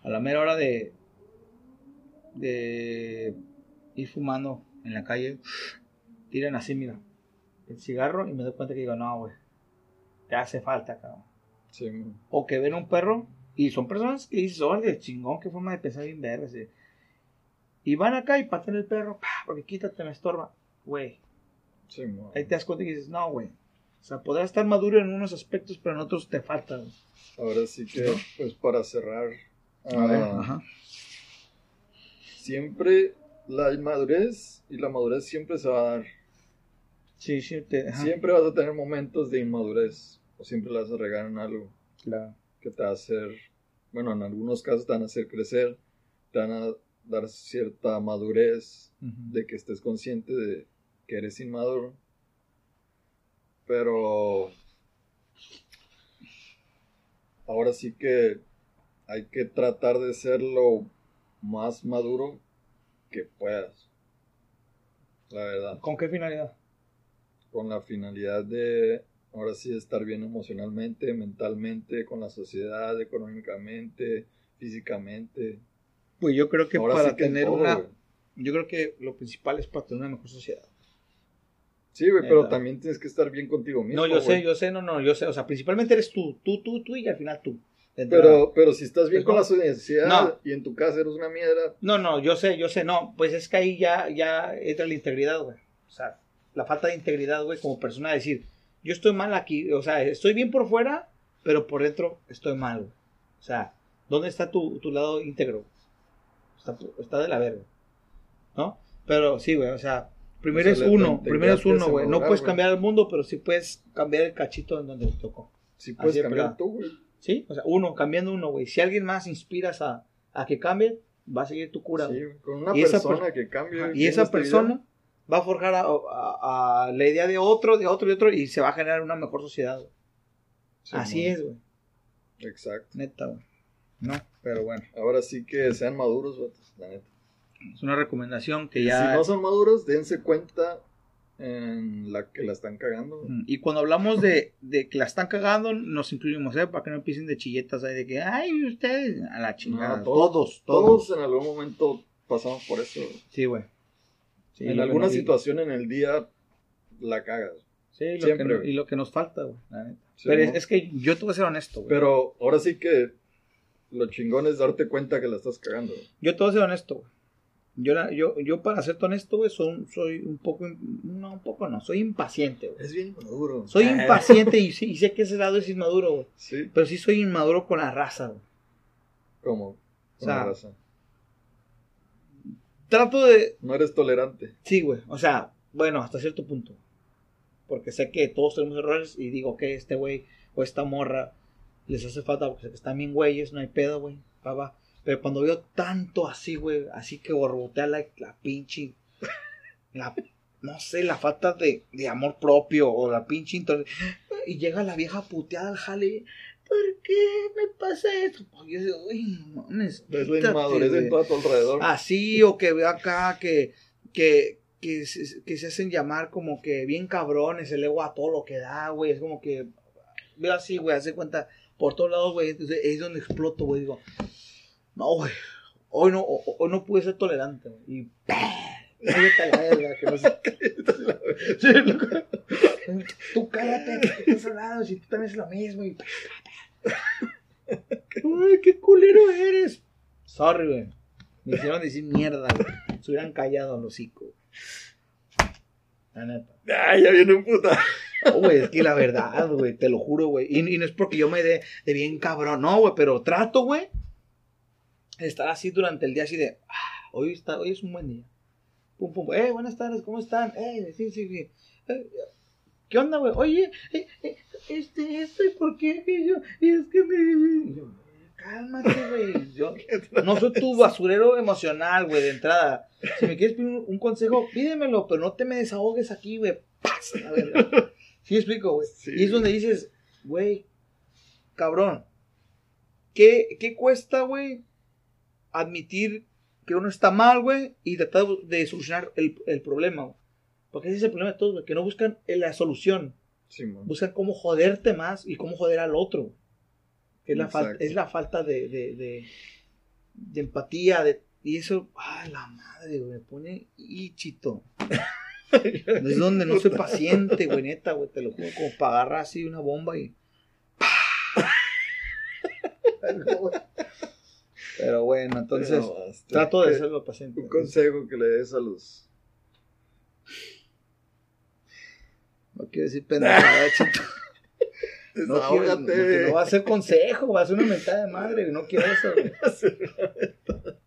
a la mera hora de, de ir fumando en la calle, tiran así, mira, el cigarro y me doy cuenta que digo, no, güey, te hace falta, cabrón. Sí. O que ven un perro y son personas que dices, órale, chingón, qué forma de pensar bien verga. Y van acá y patean el perro, porque quítate, me estorba. Güey, Sí, ahí te das cuenta y dices, no, güey. O sea, podrás estar maduro en unos aspectos, pero en otros te falta. güey. Ahora sí que, pues para cerrar, A ver, ah, ajá. siempre la inmadurez y la madurez siempre se va a dar. Sí, sí, te. Siempre vas a tener momentos de inmadurez o siempre la vas a regar en algo Claro. que te va a hacer, bueno, en algunos casos te van a hacer crecer, te van a dar cierta madurez de que estés consciente de que eres inmaduro. Pero ahora sí que hay que tratar de ser lo más maduro que puedas. La verdad. ¿Con qué finalidad? Con la finalidad de ahora sí estar bien emocionalmente, mentalmente, con la sociedad, económicamente, físicamente. Pues yo creo que ahora para sí que tener todo, una... Yo creo que lo principal es para tener una mejor sociedad. Sí, güey, pero también tienes que estar bien contigo mismo. No, yo sé, yo sé, no, no, yo sé. O sea, principalmente eres tú, tú, tú, tú y al final tú. Pero, pero si estás bien Pues con la sociedad No. y en tu casa eres una mierda, No, no, yo sé, yo sé, no. Pues es que ahí ya, ya entra la integridad, güey. O sea, la falta de integridad, güey, como persona, decir, yo estoy mal aquí, o sea, estoy bien por fuera, pero por dentro estoy mal, güey. O sea, ¿dónde está tu, tu lado íntegro? Está, está de la verga. ¿No? Pero sí, güey, o sea, primero O es sea, uno, primero es uno, güey. No puedes cambiar el mundo, pero sí puedes cambiar el cachito en donde te tocó. sí puedes Así cambiar tú, güey. ¿Sí? O sea, uno, cambiando uno, güey. Si alguien más inspiras a, a que cambie, va a seguir tu cura, Sí, güey. güey, con una Y persona per- que cambie. Ajá, Y esa vida, persona va a forjar a, a- a la idea de otro, de otro, de otro, y se va a generar una mejor sociedad. güey. sí, Así es, güey. Exacto. Neta, güey. No, pero bueno. Ahora sí que sean maduros, vatos, la neta. Es una recomendación que ya... Si no son maduros, dense cuenta en la que la están cagando. güey. Y cuando hablamos de, de que la están cagando, nos incluimos, ¿eh? Para que no empiecen de chilletas ahí de que, ay, ustedes, a la chingada. No, todos, todos, Todos en algún momento pasamos por eso. güey. Sí, güey. Sí, en que alguna situación en el día la cagas. Sí, lo siempre, que y lo que nos falta, güey. la neta. Sí, Pero ¿no? es, es que yo te voy a ser honesto, güey. Pero ahora sí que lo chingón es darte cuenta que la estás cagando. güey. Yo te voy a ser honesto, güey. Yo, la- yo, yo para serte honesto, güey, soy, soy un poco, no, un poco no, soy impaciente, güey. Es bien maduro. Soy impaciente y, sé que ese lado es inmaduro, güey. Sí, Pero sí soy inmaduro con la raza, güey. como. O con sea, la raza. Trato de, No eres tolerante. sí, güey. O sea, bueno, hasta cierto punto. Porque sé que todos tenemos errores y digo que este güey o esta morra les hace falta porque sé que están bien güeyes, no hay pedo, güey. Va, va. Pero cuando veo tanto así, güey, así que borbotea la, la pinche. La, no sé, la falta de, de amor propio o la pinche. Y llega la vieja puteada al jale. ¿Por qué me pasa esto? Y yo digo, uy, no mames. Ves la quítate, inmadurez güey". en todo a tu alrededor. Así, o que veo acá que, que, que, se, que se hacen llamar como que bien cabrones, el ego a todo lo que da, güey. Es como que veo así, güey, hace cuenta por todos lados, güey. Entonces es donde exploto, güey. Digo, no, güey, hoy no, ho- hoy no pude ser tolerante, güey. Y a la verga, que no sé. Tú cállate, que tú estás al lado, si tú también es lo mismo. Y... Ay, qué culero eres. Sorry, güey. Me hicieron decir mierda, güey. Se hubieran callado los hocico. La neta. Ay, ya viene un puta. No, güey, es que la verdad, güey, te lo juro, güey. Y, y no es porque yo me dé de bien cabrón, no, güey, pero trato, güey, de estar así durante el día, así de, ah, hoy, está, hoy es un buen día. Pum, pum, eh, buenas tardes, ¿cómo están? Eh, sí, sí, sí. Eh, ¿Qué onda, güey? Oye, eh, eh, este, esto, ¿y por qué? Y yo, y es que me... yo, Cálmate, güey. Yo no soy tu basurero emocional, güey, de entrada. Si me quieres pedir un, un consejo, pídemelo, pero no te me desahogues aquí, güey. Pasa, verga. ¿Sí explico, güey? Sí. Y es donde dices, güey, cabrón, ¿qué, qué cuesta, güey, admitir que uno está mal, güey, y tratar de solucionar el, el problema, güey? Porque ese es el problema de todos, güey, que no buscan la solución, Simón. buscan cómo joderte más y cómo joder al otro. Que es la, falta, es la falta de, de, de, de empatía, de, y eso, ay, la madre, güey, me pone ichito. Es donde no soy paciente, güey, neta, güey, te lo juro, como para agarrar así una bomba y... Pero bueno, entonces, Pero, este, trato de ¿qué- serlo paciente. Un consejo que le des a los. No quiero decir pendejada, chito. No, quiero, no, va a ser consejo, va a ser una mentada de madre, no quiero eso.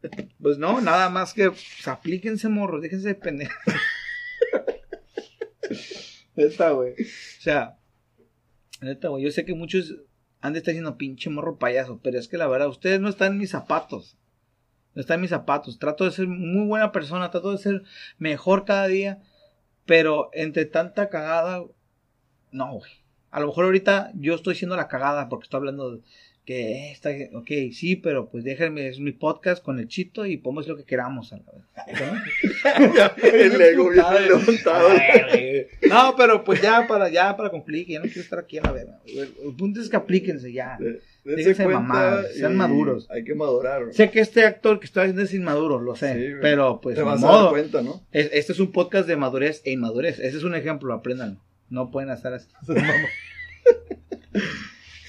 Pues no, nada más que pues, aplíquense, morros, déjense de pendejos. Neta, güey. O sea, neta, güey, yo sé que muchos han de estar diciendo pinche morro payaso, pero es que la verdad, ustedes no están en mis zapatos. No están en mis zapatos. Trato de ser muy buena persona, trato de ser mejor cada día, pero entre tanta cagada, no, güey. A lo mejor ahorita yo estoy siendo la cagada porque estoy hablando de que está, ok, sí, pero pues déjenme, es mi podcast con el chito y podemos hacer lo que queramos a la vez. El ego bien levantado. No, pero pues ya para, ya para concluir, que ya no quiero estar aquí a la verga. El, punto es que aplíquense ya. Déjense mamadas, sean maduros. Hay que madurar. Sé que este actor que estoy haciendo es inmaduro, lo sé, Sí, pero pues Te vas a dar modo. cuenta, ¿no? Es- Este es un podcast de madurez e inmadurez. Ese es un ejemplo, apréndanlo. No pueden estar así.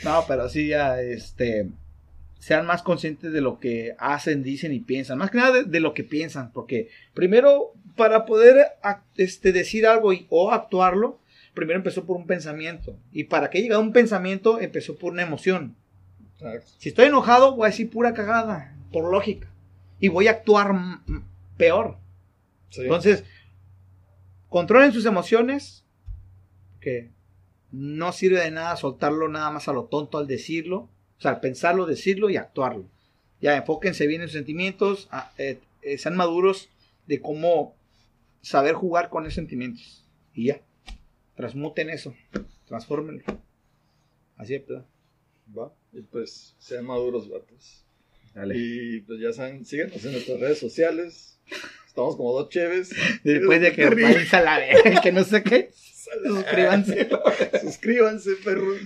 no, pero sí ya, este, sean más conscientes de lo que hacen, dicen y piensan. Más que nada de, de lo que piensan, porque primero, para poder este, decir algo y- o actuarlo, primero empezó por un pensamiento. Y para que llegue a un pensamiento, empezó por una emoción. Exacto. Si estoy enojado, voy a decir pura cagada, por lógica. Y voy a actuar peor. Sí. Entonces, controlen sus emociones, que no sirve de nada soltarlo nada más a lo tonto al decirlo, o sea, al pensarlo, decirlo y actuarlo. Ya, enfóquense bien en sus sentimientos, a- eh, eh, sean maduros de cómo saber jugar con esos sentimientos. Y ya, transmuten eso, transfórmenlo. Así es, ¿verdad? Va. Y pues sean maduros, vatos. Dale. Y pues ya saben, síguenos en nuestras redes sociales. Estamos como dos cheves. Después de que a la verga, que no sé qué, suscríbanse. Suscríbanse, perros.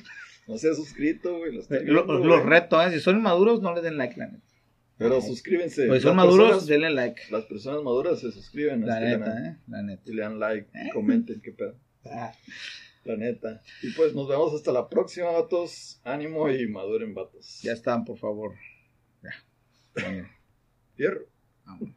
No se ha suscrito, güey. Viendo, Los reto, ¿eh? si son maduros, no le den like, la neta. Pero suscríbanse. Pues si son Las maduros, personas- denle like. Las personas maduras se suscriben La este neta, canal. ¿eh? La neta. Y le dan like, y comenten, qué pedo. Ah. La neta. Y pues nos vemos hasta la próxima, vatos. Ánimo y maduren, vatos. Ya están, por favor. Ya. Bueno, Fierro. vamos.